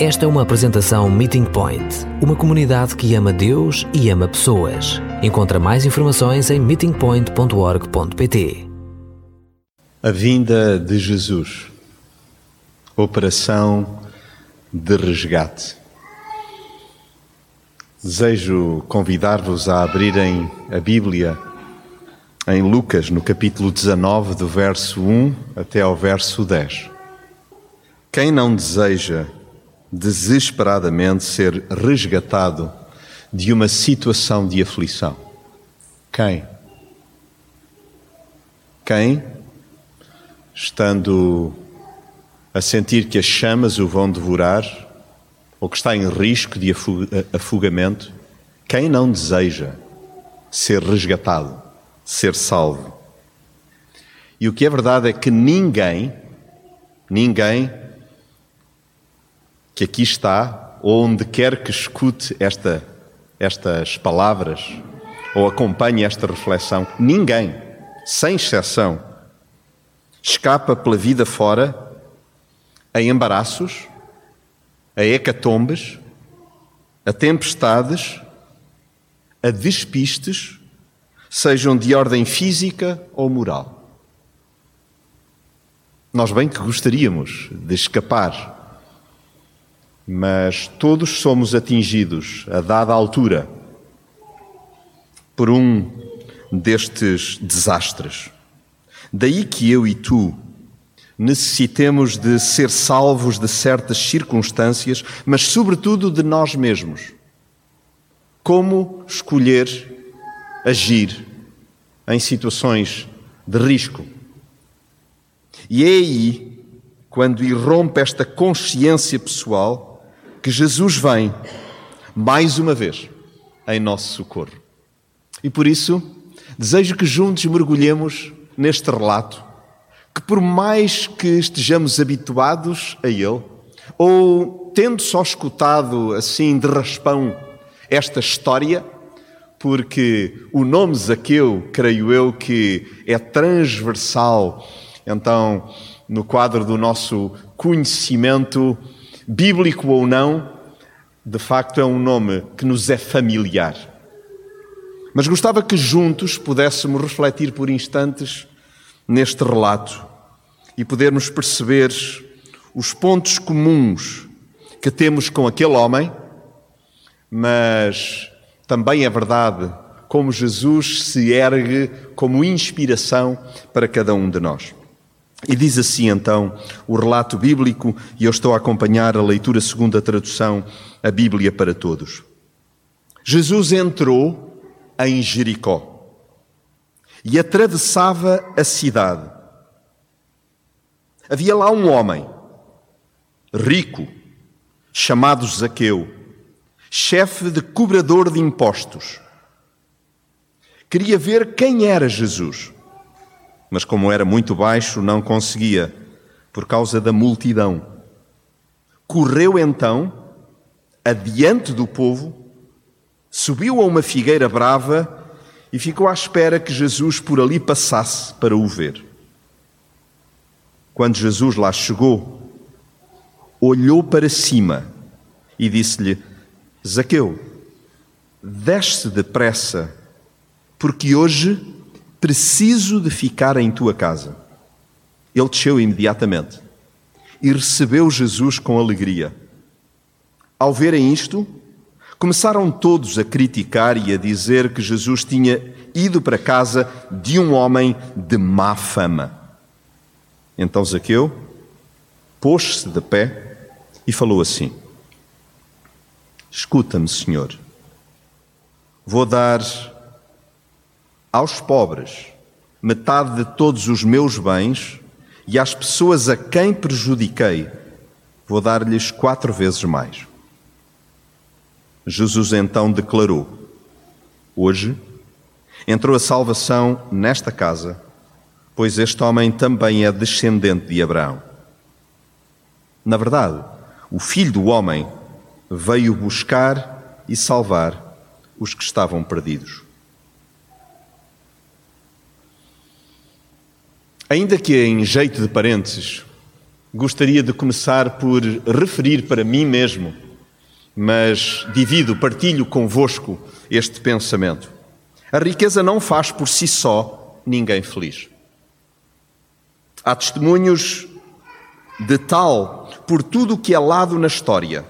Esta é uma apresentação Meeting Point, uma comunidade que ama Deus e ama pessoas. Encontra mais informações em meetingpoint.org.pt. A vinda de Jesus. Operação de resgate. Desejo convidar-vos a abrirem a Bíblia em Lucas, no capítulo 19, do verso 1 até ao verso 10. Quem não deseja desesperadamente ser resgatado de uma situação de aflição? Quem? Quem, estando a sentir que as chamas o vão devorar, ou que está em risco de afogamento, quem não deseja ser resgatado, ser salvo? E o que é verdade é que ninguém, ninguém que aqui está, ou onde quer que escute esta, estas palavras, ou acompanhe esta reflexão, ninguém, sem exceção, escapa pela vida fora a embaraços, a hecatombes, a tempestades, a despistes, sejam de ordem física ou moral. Nós bem que gostaríamos de escapar mas todos somos atingidos a dada altura por um destes desastres. Daí que eu e tu necessitemos de ser salvos de certas circunstâncias, mas sobretudo de nós mesmos. Como escolher agir em situações de risco? E é aí, quando irrompe esta consciência pessoal, que Jesus vem mais uma vez em nosso socorro. E por isso, desejo que juntos mergulhemos neste relato, que por mais que estejamos habituados a ele, ou tendo só escutado assim de raspão esta história, porque o nome Zaqueu, creio eu, que é transversal, então, no quadro do nosso conhecimento bíblico ou não, de facto é um nome que nos é familiar. Mas gostava que juntos pudéssemos refletir por instantes neste relato e podermos perceber os pontos comuns que temos com aquele homem, mas também é verdade como Jesus se ergue como inspiração para cada um de nós. E diz assim então o relato bíblico, e eu estou a acompanhar a leitura segundo a tradução, a Bíblia para todos. Jesus entrou em Jericó e atravessava a cidade. Havia lá um homem, rico, chamado Zaqueu, chefe de cobrador de impostos. Queria ver quem era Jesus mas como era muito baixo, não conseguia, por causa da multidão. Correu então, adiante do povo, subiu a uma figueira brava e ficou à espera que Jesus por ali passasse para o ver. Quando Jesus lá chegou, olhou para cima e disse-lhe: Zaqueu, desce depressa, porque hoje Preciso de ficar em tua casa. Ele desceu imediatamente e recebeu Jesus com alegria. Ao verem isto, começaram todos a criticar e a dizer que Jesus tinha ido para casa de um homem de má fama. Então Zaqueu pôs-se de pé e falou assim: Escuta-me, Senhor, vou dar aos pobres metade de todos os meus bens e às pessoas a quem prejudiquei vou dar-lhes quatro vezes mais. Jesus então declarou: Hoje entrou a salvação nesta casa, pois este homem também é descendente de Abraão. Na verdade, o filho do homem veio buscar e salvar os que estavam perdidos. Ainda que em jeito de parênteses, gostaria de começar por referir para mim mesmo, mas divido, partilho convosco este pensamento. A riqueza não faz por si só ninguém feliz. Há testemunhos de tal por tudo o que é lado na história.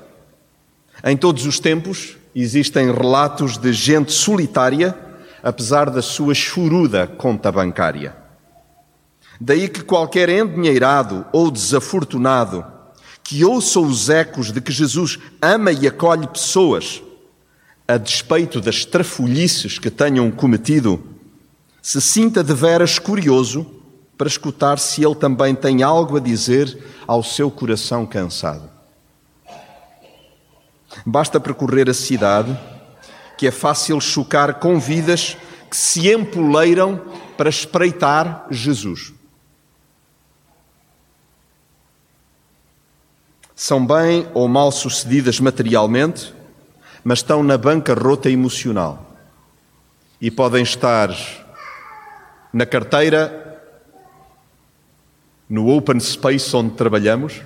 Em todos os tempos existem relatos de gente solitária, apesar da sua choruda conta bancária. Daí que qualquer endinheirado ou desafortunado que ouça os ecos de que Jesus ama e acolhe pessoas, a despeito das trafolhices que tenham cometido, se sinta de veras curioso para escutar se ele também tem algo a dizer ao seu coração cansado. Basta percorrer a cidade, que é fácil chocar com vidas que se empoleiram para espreitar Jesus. São bem ou mal sucedidas materialmente, mas estão na bancarrota emocional. E podem estar na carteira, no open space onde trabalhamos,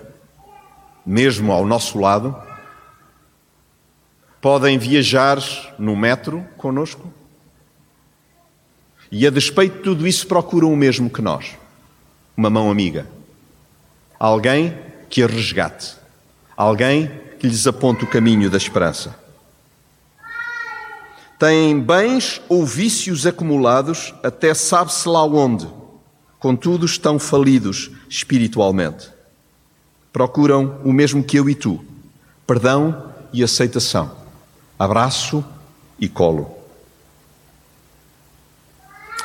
mesmo ao nosso lado. Podem viajar no metro conosco. E a despeito de tudo isso, procuram o mesmo que nós: uma mão amiga. Alguém que a resgate alguém que lhes aponte o caminho da esperança. Têm bens ou vícios acumulados até sabe-se lá onde, contudo estão falidos espiritualmente. Procuram o mesmo que eu e tu: perdão e aceitação, abraço e colo.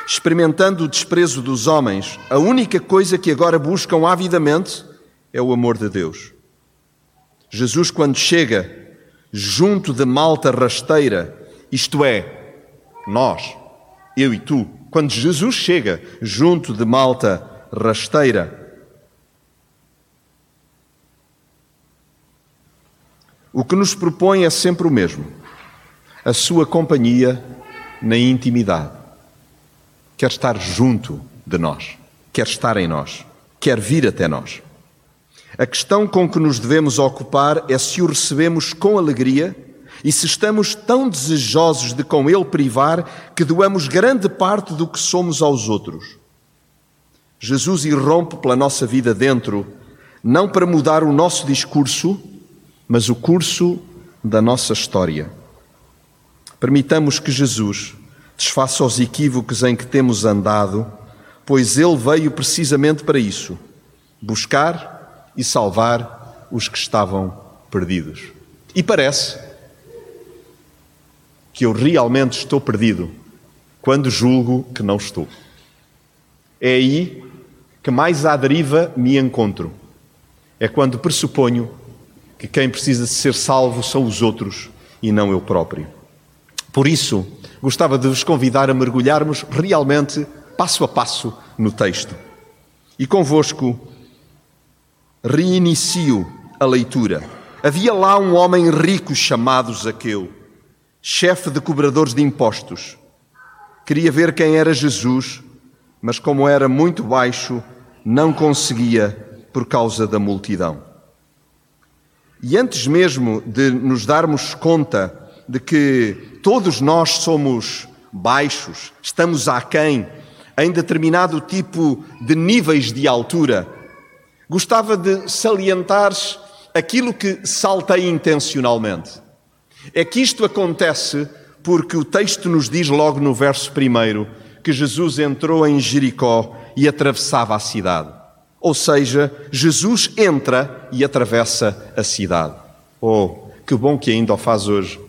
Experimentando o desprezo dos homens, a única coisa que agora buscam avidamente é o amor de Deus. Jesus, quando chega junto de malta rasteira, isto é, nós, eu e tu, quando Jesus chega junto de malta rasteira, o que nos propõe é sempre o mesmo: a sua companhia na intimidade. Quer estar junto de nós, quer estar em nós, quer vir até nós. A questão com que nos devemos ocupar é se o recebemos com alegria e se estamos tão desejosos de com ele privar que doamos grande parte do que somos aos outros. Jesus irrompe pela nossa vida dentro, não para mudar o nosso discurso, mas o curso da nossa história. Permitamos que Jesus desfaça os equívocos em que temos andado, pois ele veio precisamente para isso buscar e salvar os que estavam perdidos. E parece que eu realmente estou perdido quando julgo que não estou. É aí que mais à deriva me encontro. É quando pressuponho que quem precisa de ser salvo são os outros e não eu próprio. Por isso, gostava de vos convidar a mergulharmos realmente passo a passo no texto. E convosco reinicio a leitura. Havia lá um homem rico chamado Zaqueu, chefe de cobradores de impostos. Queria ver quem era Jesus, mas como era muito baixo, não conseguia por causa da multidão. E antes mesmo de nos darmos conta de que todos nós somos baixos, estamos aquém em determinado tipo de níveis de altura, Gostava de salientar aquilo que saltei intencionalmente. É que isto acontece porque o texto nos diz logo no verso primeiro que Jesus entrou em Jericó e atravessava a cidade. Ou seja, Jesus entra e atravessa a cidade. Oh, que bom que ainda o faz hoje.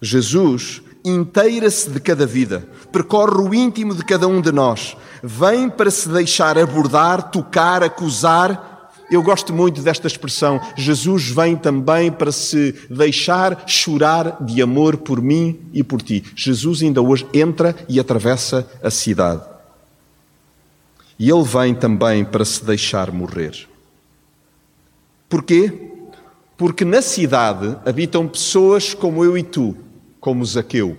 Jesus inteira-se de cada vida, percorre o íntimo de cada um de nós, vem para se deixar abordar, tocar, acusar. Eu gosto muito desta expressão. Jesus vem também para se deixar chorar de amor por mim e por ti. Jesus ainda hoje entra e atravessa a cidade. E ele vem também para se deixar morrer. Porquê? Porque na cidade habitam pessoas como eu e tu, como Zaqueu.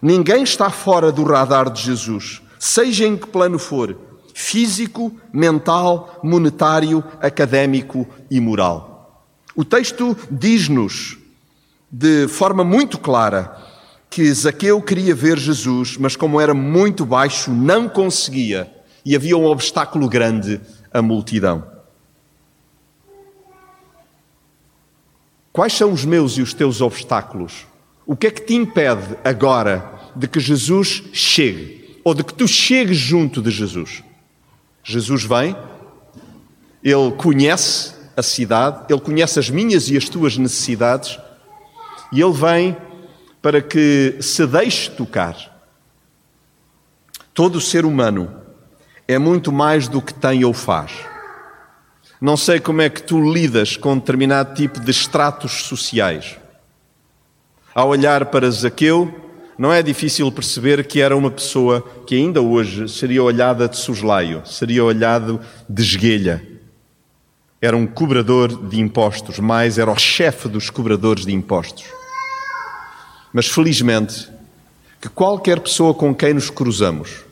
Ninguém está fora do radar de Jesus, seja em que plano for, físico, mental, monetário, académico e moral. O texto diz-nos de forma muito clara que Zaqueu queria ver Jesus, mas como era muito baixo, não conseguia e havia um obstáculo grande a multidão. Quais são os meus e os teus obstáculos? O que é que te impede agora de que Jesus chegue? Ou de que tu chegues junto de Jesus? Jesus vem, ele conhece a cidade, ele conhece as minhas e as tuas necessidades, e ele vem para que se deixe tocar. Todo ser humano é muito mais do que tem ou faz. Não sei como é que tu lidas com determinado tipo de estratos sociais. Ao olhar para Zaqueu, não é difícil perceber que era uma pessoa que ainda hoje seria olhada de soslaio, seria olhado de esguelha. Era um cobrador de impostos, mais era o chefe dos cobradores de impostos. Mas felizmente, que qualquer pessoa com quem nos cruzamos,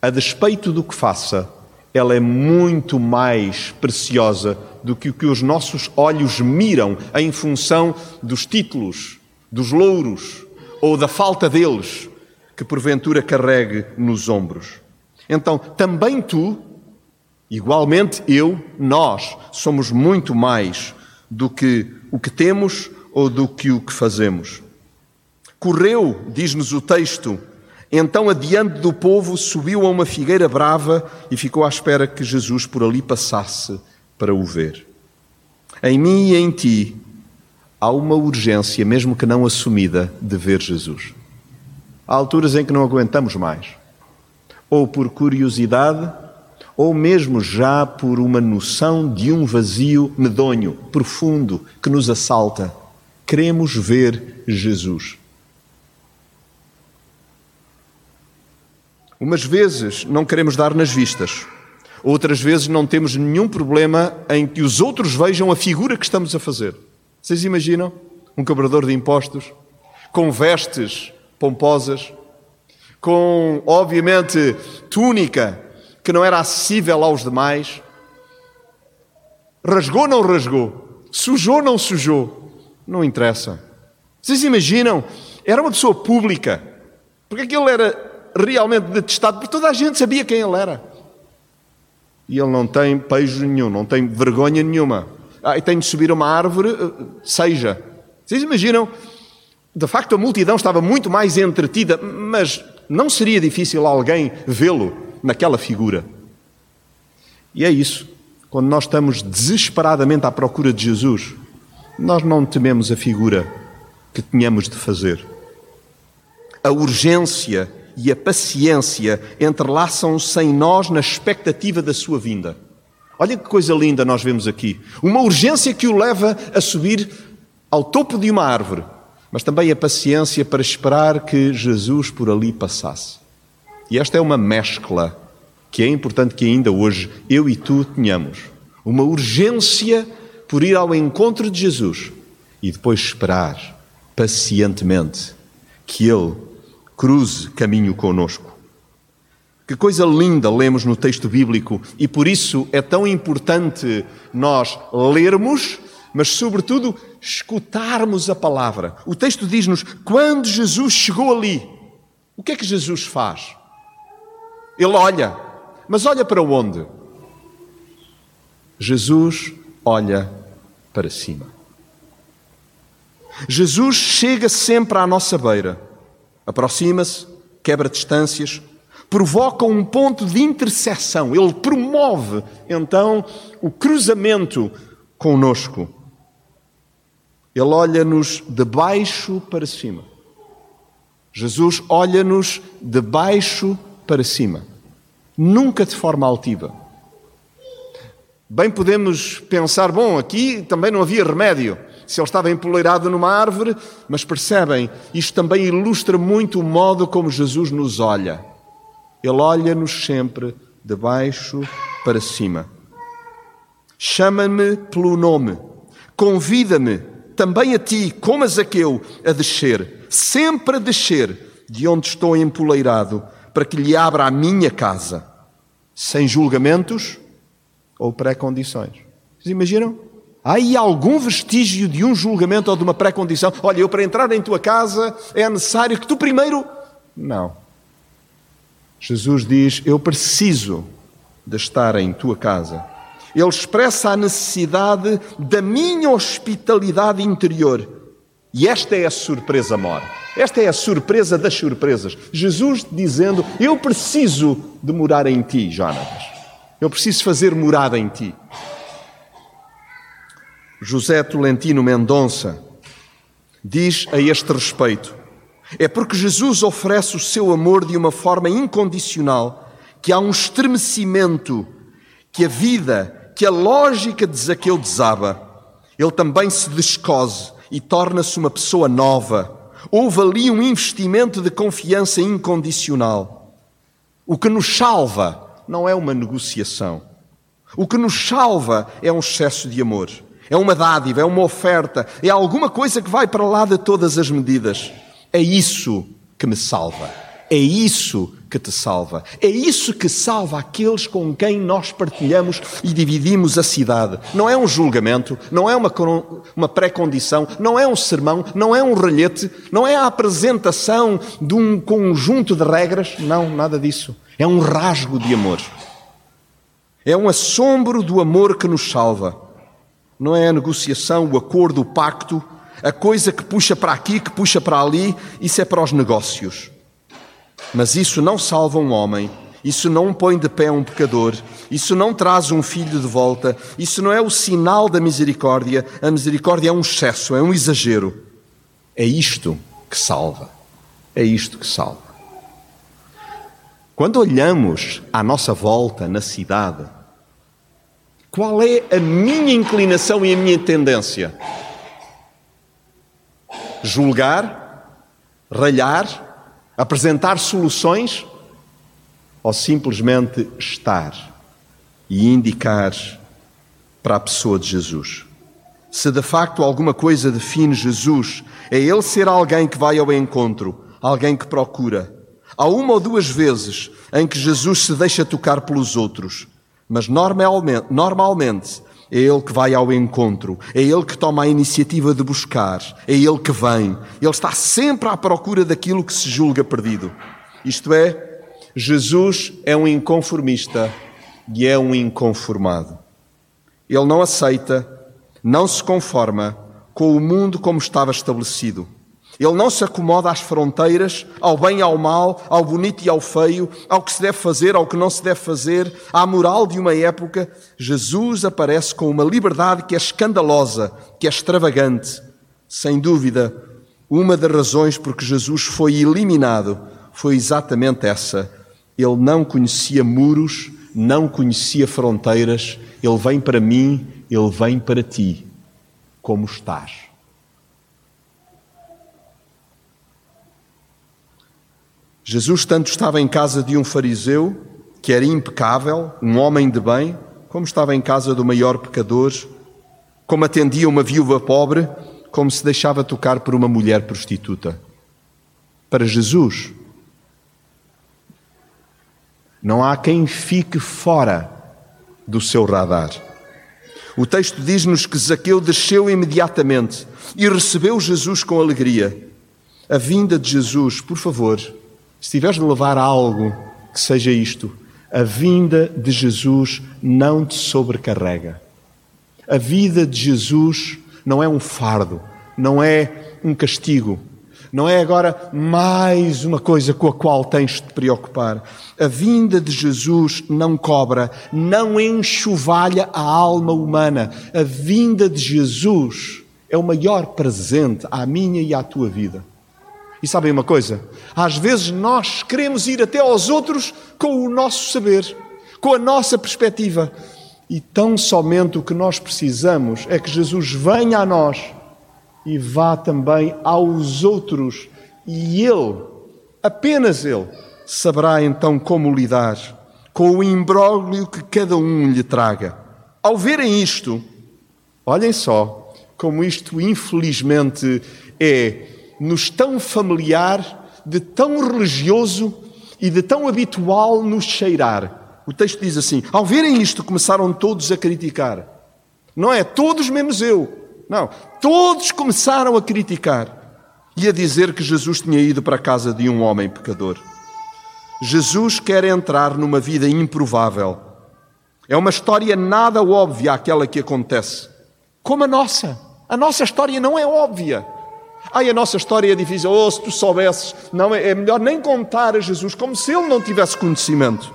a despeito do que faça, ela é muito mais preciosa do que o que os nossos olhos miram em função dos títulos, dos louros ou da falta deles que porventura carregue nos ombros. Então, também tu, igualmente eu, nós, somos muito mais do que o que temos ou do que o que fazemos. Correu, diz-nos o texto, então, adiante do povo, subiu a uma figueira brava e ficou à espera que Jesus por ali passasse para o ver. Em mim e em ti há uma urgência, mesmo que não assumida, de ver Jesus. Há alturas em que não aguentamos mais, ou por curiosidade, ou mesmo já por uma noção de um vazio medonho, profundo, que nos assalta. Queremos ver Jesus. Umas vezes não queremos dar nas vistas, outras vezes não temos nenhum problema em que os outros vejam a figura que estamos a fazer. Vocês imaginam? Um cobrador de impostos, com vestes pomposas, com, obviamente, túnica que não era acessível aos demais. Rasgou ou não rasgou? Sujou ou não sujou? Não interessa. Vocês imaginam? Era uma pessoa pública, porque aquilo era realmente detestado, porque toda a gente sabia quem ele era. E ele não tem pejo nenhum, não tem vergonha nenhuma ah, e tenho de subir uma árvore, eh, seja. Vocês imaginam? De facto, a multidão estava muito mais entretida, mas não seria difícil alguém vê-lo naquela figura. E é isso. Quando nós estamos desesperadamente à procura de Jesus, nós não tememos a figura que tínhamos de fazer. A urgência e a paciência entrelaçam-se em nós na expectativa da sua vinda. Olha que coisa linda nós vemos aqui. Uma urgência que o leva a subir ao topo de uma árvore, mas também a paciência para esperar que Jesus por ali passasse. E esta é uma mescla que é importante que ainda hoje eu e tu tenhamos. Uma urgência por ir ao encontro de Jesus e depois esperar pacientemente que Ele cruze caminho conosco. Que coisa linda lemos no texto bíblico e por isso é tão importante nós lermos, mas sobretudo escutarmos a palavra. O texto diz-nos: quando Jesus chegou ali, o que é que Jesus faz? Ele olha, mas olha para onde? Jesus olha para cima. Jesus chega sempre à nossa beira, aproxima-se, quebra distâncias, provoca um ponto de interseção, ele promove então o cruzamento conosco. Ele olha-nos de baixo para cima. Jesus olha-nos de baixo para cima, nunca de forma altiva. Bem podemos pensar, bom, aqui também não havia remédio. Se ele estava empoleirado numa árvore, mas percebem, isto também ilustra muito o modo como Jesus nos olha. Ele olha-nos sempre de baixo para cima. Chama-me pelo nome. Convida-me, também a ti, como a Zaqueu, a descer, sempre a descer de onde estou empoleirado, para que lhe abra a minha casa. sem julgamentos ou pré-condições. Vocês imaginam? Há aí algum vestígio de um julgamento ou de uma pré-condição? Olha, eu para entrar em tua casa é necessário que tu primeiro. Não. Jesus diz: Eu preciso de estar em tua casa. Ele expressa a necessidade da minha hospitalidade interior. E esta é a surpresa maior. Esta é a surpresa das surpresas. Jesus dizendo: Eu preciso de morar em ti, Jonatas. Eu preciso fazer morada em ti. José Tolentino Mendonça diz a este respeito: É porque Jesus oferece o seu amor de uma forma incondicional que há um estremecimento, que a vida, que a lógica de Zaqueu desaba. Ele também se descose e torna-se uma pessoa nova. Houve ali um investimento de confiança incondicional. O que nos salva não é uma negociação. O que nos salva é um excesso de amor. É uma dádiva, é uma oferta, é alguma coisa que vai para lá de todas as medidas. É isso que me salva. É isso que te salva. É isso que salva aqueles com quem nós partilhamos e dividimos a cidade. Não é um julgamento, não é uma, uma pré-condição, não é um sermão, não é um relhete, não é a apresentação de um conjunto de regras. Não, nada disso. É um rasgo de amor. É um assombro do amor que nos salva. Não é a negociação, o acordo, o pacto, a coisa que puxa para aqui, que puxa para ali, isso é para os negócios. Mas isso não salva um homem, isso não põe de pé um pecador, isso não traz um filho de volta, isso não é o sinal da misericórdia. A misericórdia é um excesso, é um exagero. É isto que salva. É isto que salva. Quando olhamos à nossa volta na cidade, qual é a minha inclinação e a minha tendência? Julgar? Ralhar? apresentar soluções ou simplesmente estar e indicar para a pessoa de Jesus. Se de facto alguma coisa define Jesus, é ele ser alguém que vai ao encontro, alguém que procura. Há uma ou duas vezes em que Jesus se deixa tocar pelos outros, mas normalmente, normalmente é Ele que vai ao encontro, é Ele que toma a iniciativa de buscar, é Ele que vem. Ele está sempre à procura daquilo que se julga perdido. Isto é, Jesus é um inconformista e é um inconformado. Ele não aceita, não se conforma com o mundo como estava estabelecido. Ele não se acomoda às fronteiras, ao bem e ao mal, ao bonito e ao feio, ao que se deve fazer, ao que não se deve fazer, à moral de uma época. Jesus aparece com uma liberdade que é escandalosa, que é extravagante. Sem dúvida, uma das razões por que Jesus foi eliminado foi exatamente essa. Ele não conhecia muros, não conhecia fronteiras. Ele vem para mim, ele vem para ti. Como estás? Jesus tanto estava em casa de um fariseu, que era impecável, um homem de bem, como estava em casa do maior pecador, como atendia uma viúva pobre, como se deixava tocar por uma mulher prostituta. Para Jesus, não há quem fique fora do seu radar. O texto diz-nos que Zaqueu desceu imediatamente e recebeu Jesus com alegria. A vinda de Jesus, por favor, se tiveres de levar algo que seja isto, a vinda de Jesus não te sobrecarrega. A vida de Jesus não é um fardo, não é um castigo, não é agora mais uma coisa com a qual tens de te preocupar. A vinda de Jesus não cobra, não enxovalha a alma humana. A vinda de Jesus é o maior presente à minha e à tua vida. E sabem uma coisa? Às vezes nós queremos ir até aos outros com o nosso saber, com a nossa perspectiva. E tão somente o que nós precisamos é que Jesus venha a nós e vá também aos outros. E Ele, apenas Ele, saberá então como lidar com o imbróglio que cada um lhe traga. Ao verem isto, olhem só como isto infelizmente é nos tão familiar, de tão religioso e de tão habitual nos cheirar. O texto diz assim: Ao verem isto, começaram todos a criticar. Não é todos menos eu. Não, todos começaram a criticar e a dizer que Jesus tinha ido para a casa de um homem pecador. Jesus quer entrar numa vida improvável. É uma história nada óbvia aquela que acontece, como a nossa. A nossa história não é óbvia. Ai, a nossa história é difícil. Oh, se tu soubesses, não é, é melhor nem contar a Jesus, como se ele não tivesse conhecimento.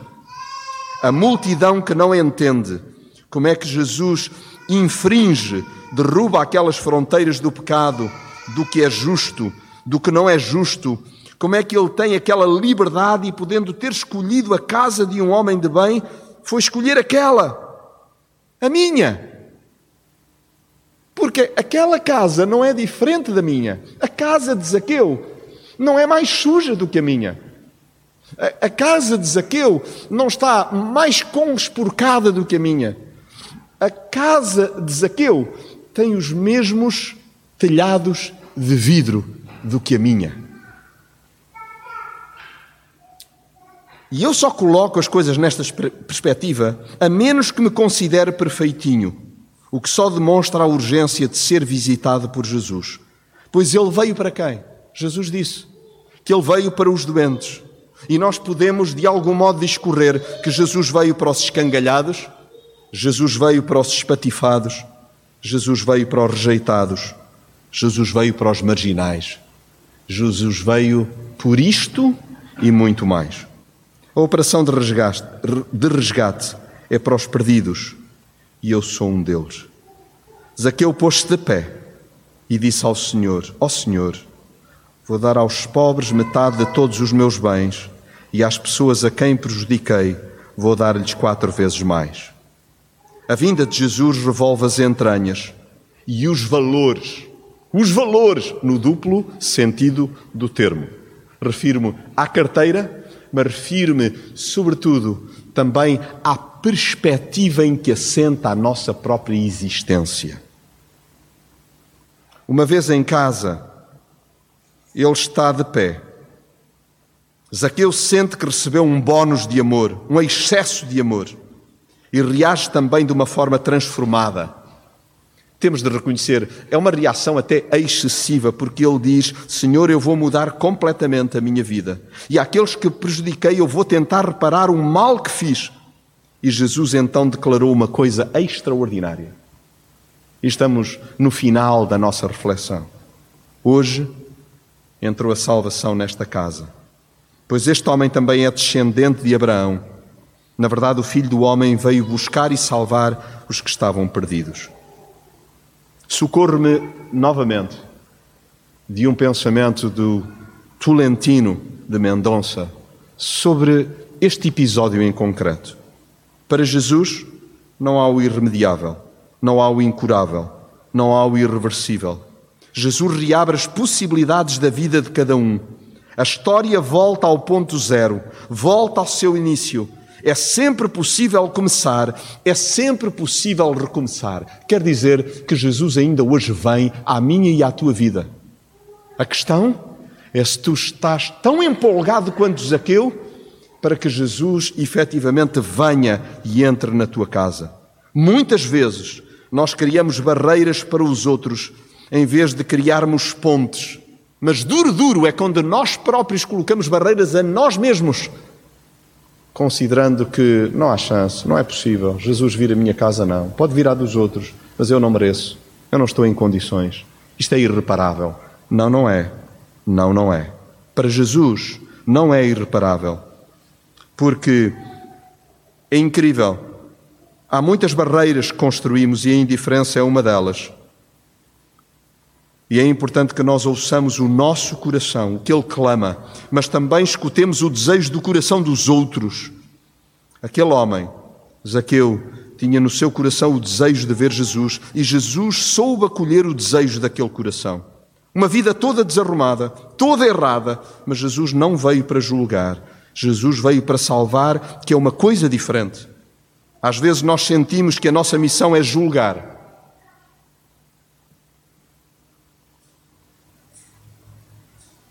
A multidão que não entende como é que Jesus infringe, derruba aquelas fronteiras do pecado, do que é justo, do que não é justo, como é que ele tem aquela liberdade e, podendo ter escolhido a casa de um homem de bem, foi escolher aquela, a minha. Porque aquela casa não é diferente da minha. A casa de Zaqueu não é mais suja do que a minha. A, casa de Zaqueu não está mais conspurcada do que a minha. A casa de Zaqueu tem os mesmos telhados de vidro do que a minha. E eu só coloco as coisas nesta perspectiva a menos que me considere perfeitinho, o que só demonstra a urgência de ser visitado por Jesus. Pois ele veio para quem? Jesus disse que ele veio para os doentes. E nós podemos, de algum modo, discorrer que Jesus veio para os escangalhados, Jesus veio para os espatifados, Jesus veio para os rejeitados, Jesus veio para os marginais. Jesus veio por isto e muito mais. A operação de resgate, de resgate é para os perdidos e eu sou um deles. Zaqueu pôs-se de pé e disse ao Senhor: Ó oh Senhor, vou dar aos pobres metade de todos os meus bens e às pessoas a quem prejudiquei vou dar-lhes quatro vezes mais. A vinda de Jesus revolve as entranhas e os valores os valores no duplo sentido do termo. Refiro-me à carteira, mas refiro-me, sobretudo, também à perspectiva em que assenta a nossa própria existência. Uma vez em casa, ele está de pé. Zaqueu sente que recebeu um bónus de amor, um excesso de amor, e reage também de uma forma transformada temos de reconhecer, é uma reação até excessiva, porque ele diz: Senhor, eu vou mudar completamente a minha vida. E àqueles que prejudiquei, eu vou tentar reparar o mal que fiz. E Jesus então declarou uma coisa extraordinária. E estamos no final da nossa reflexão. Hoje entrou a salvação nesta casa, pois este homem também é descendente de Abraão. Na verdade, o filho do homem veio buscar e salvar os que estavam perdidos. Socorro-me novamente de um pensamento do Tolentino de Mendonça sobre este episódio em concreto. Para Jesus, não há o irremediável, não há o incurável, não há o irreversível. Jesus reabre as possibilidades da vida de cada um. A história volta ao ponto zero, volta ao seu início é sempre possível começar, é sempre possível recomeçar. Quer dizer que Jesus ainda hoje vem à minha e à tua vida. A questão é se tu estás tão empolgado quanto Zaqueu para que Jesus efetivamente venha e entre na tua casa. Muitas vezes nós criamos barreiras para os outros em vez de criarmos pontes. Mas duro, duro é quando nós próprios colocamos barreiras a nós mesmos considerando que não há chance, não é possível, Jesus vir à minha casa não, pode vir à dos outros, mas eu não mereço, eu não estou em condições, isto é irreparável. Não, não é. Não, não é. Para Jesus não é irreparável, porque é incrível. Há muitas barreiras que construímos e a indiferença é uma delas. E é importante que nós ouçamos o nosso coração, o que ele clama, mas também escutemos o desejo do coração dos outros. Aquele homem, Zaqueu, tinha no seu coração o desejo de ver Jesus e Jesus soube acolher o desejo daquele coração. Uma vida toda desarrumada, toda errada, mas Jesus não veio para julgar, Jesus veio para salvar, que é uma coisa diferente. Às vezes nós sentimos que a nossa missão é julgar.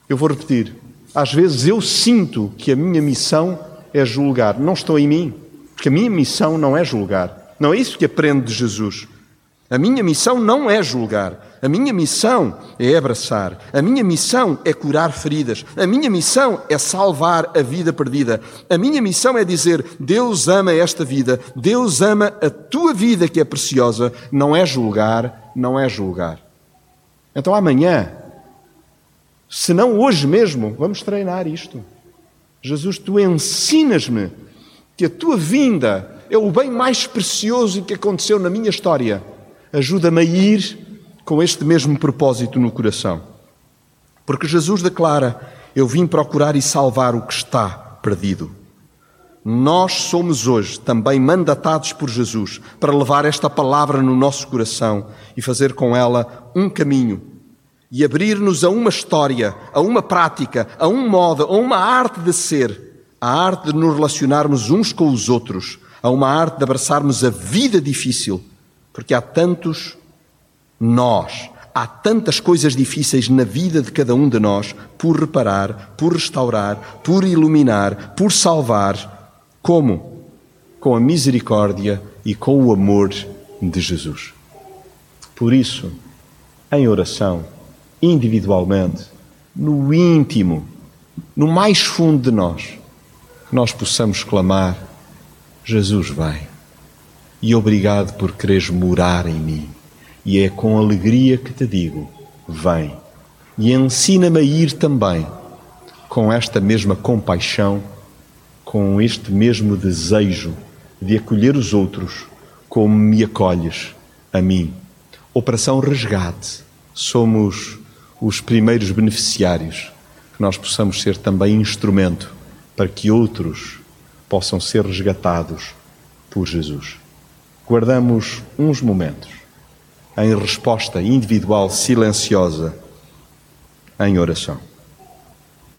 Eu vou repetir. Às vezes eu sinto que a minha missão é julgar. Não estou em mim. Porque a minha missão não é julgar. Não é isso que aprendo de Jesus. A minha missão não é julgar. A minha missão é abraçar. A minha missão é curar feridas. A minha missão é salvar a vida perdida. A minha missão é dizer: Deus ama esta vida. Deus ama a tua vida que é preciosa. Não é julgar, não é julgar. Então amanhã, se não hoje mesmo, vamos treinar isto. Jesus, tu ensinas-me que a tua vinda é o bem mais precioso que aconteceu na minha história. Ajuda-me a ir com este mesmo propósito no coração. Porque Jesus declara: Eu vim procurar e salvar o que está perdido. Nós somos hoje também mandatados por Jesus para levar esta palavra no nosso coração e fazer com ela um caminho e abrir-nos a uma história, a uma prática, a um modo, a uma arte de ser, a arte de nos relacionarmos uns com os outros, a uma arte de abraçarmos a vida difícil, porque há tantos nós, há tantas coisas difíceis na vida de cada um de nós por reparar, por restaurar, por iluminar, por salvar como? Com a misericórdia e com o amor de Jesus. Por isso, em oração, individualmente, no íntimo, no mais fundo de nós, que nós possamos clamar: Jesus vem. E obrigado por quereres morar em mim. E é com alegria que te digo: vem. E ensina-me a ir também com esta mesma compaixão com este mesmo desejo de acolher os outros como me acolhes a mim. Operação Resgate. Somos os primeiros beneficiários, que nós possamos ser também instrumento para que outros possam ser resgatados por Jesus. Guardamos uns momentos em resposta individual silenciosa em oração.